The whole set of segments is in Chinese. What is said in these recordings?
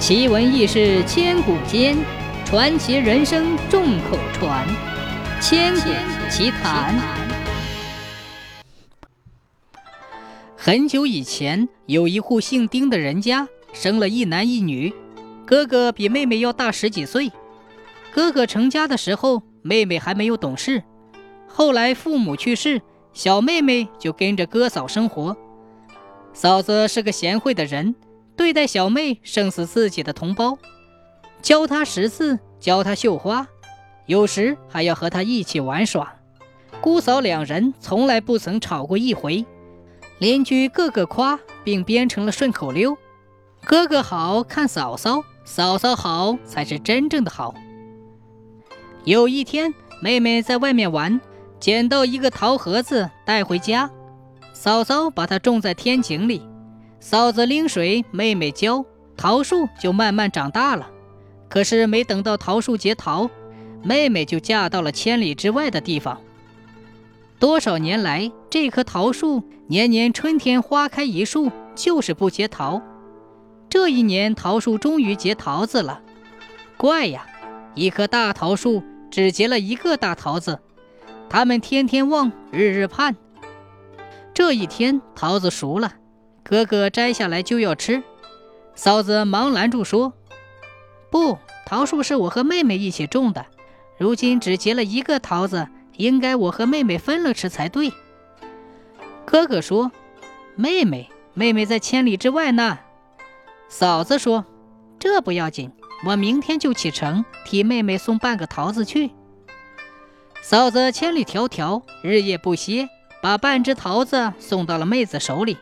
奇闻异事千古间，传奇人生众口传。千古奇谈。很久以前，有一户姓丁的人家，生了一男一女，哥哥比妹妹要大十几岁。哥哥成家的时候，妹妹还没有懂事。后来父母去世，小妹妹就跟着哥嫂生活。嫂子是个贤惠的人。对待小妹胜似自己的同胞，教她识字，教她绣花，有时还要和她一起玩耍。姑嫂两人从来不曾吵过一回，邻居个个夸，并编成了顺口溜：“哥哥好看嫂嫂，嫂嫂好才是真正的好。”有一天，妹妹在外面玩，捡到一个桃盒子带回家，嫂嫂把它种在天井里。嫂子拎水，妹妹浇，桃树就慢慢长大了。可是没等到桃树结桃，妹妹就嫁到了千里之外的地方。多少年来，这棵桃树年年春天花开一树，就是不结桃。这一年，桃树终于结桃子了。怪呀，一棵大桃树只结了一个大桃子。他们天天望，日日盼。这一天，桃子熟了。哥哥摘下来就要吃，嫂子忙拦住说：“不，桃树是我和妹妹一起种的，如今只结了一个桃子，应该我和妹妹分了吃才对。”哥哥说：“妹妹，妹妹在千里之外呢。”嫂子说：“这不要紧，我明天就启程替妹妹送半个桃子去。”嫂子千里迢迢，日夜不歇，把半只桃子送到了妹子手里。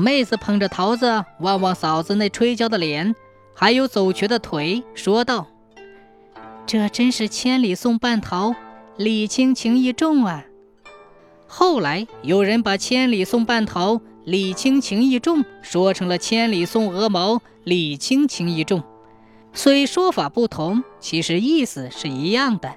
妹子捧着桃子，望望嫂子那吹焦的脸，还有走瘸的腿，说道：“这真是千里送半桃，礼轻情意重啊。”后来有人把“千里送半桃，礼轻情意重”说成了“千里送鹅毛，礼轻情意重”。虽说法不同，其实意思是一样的。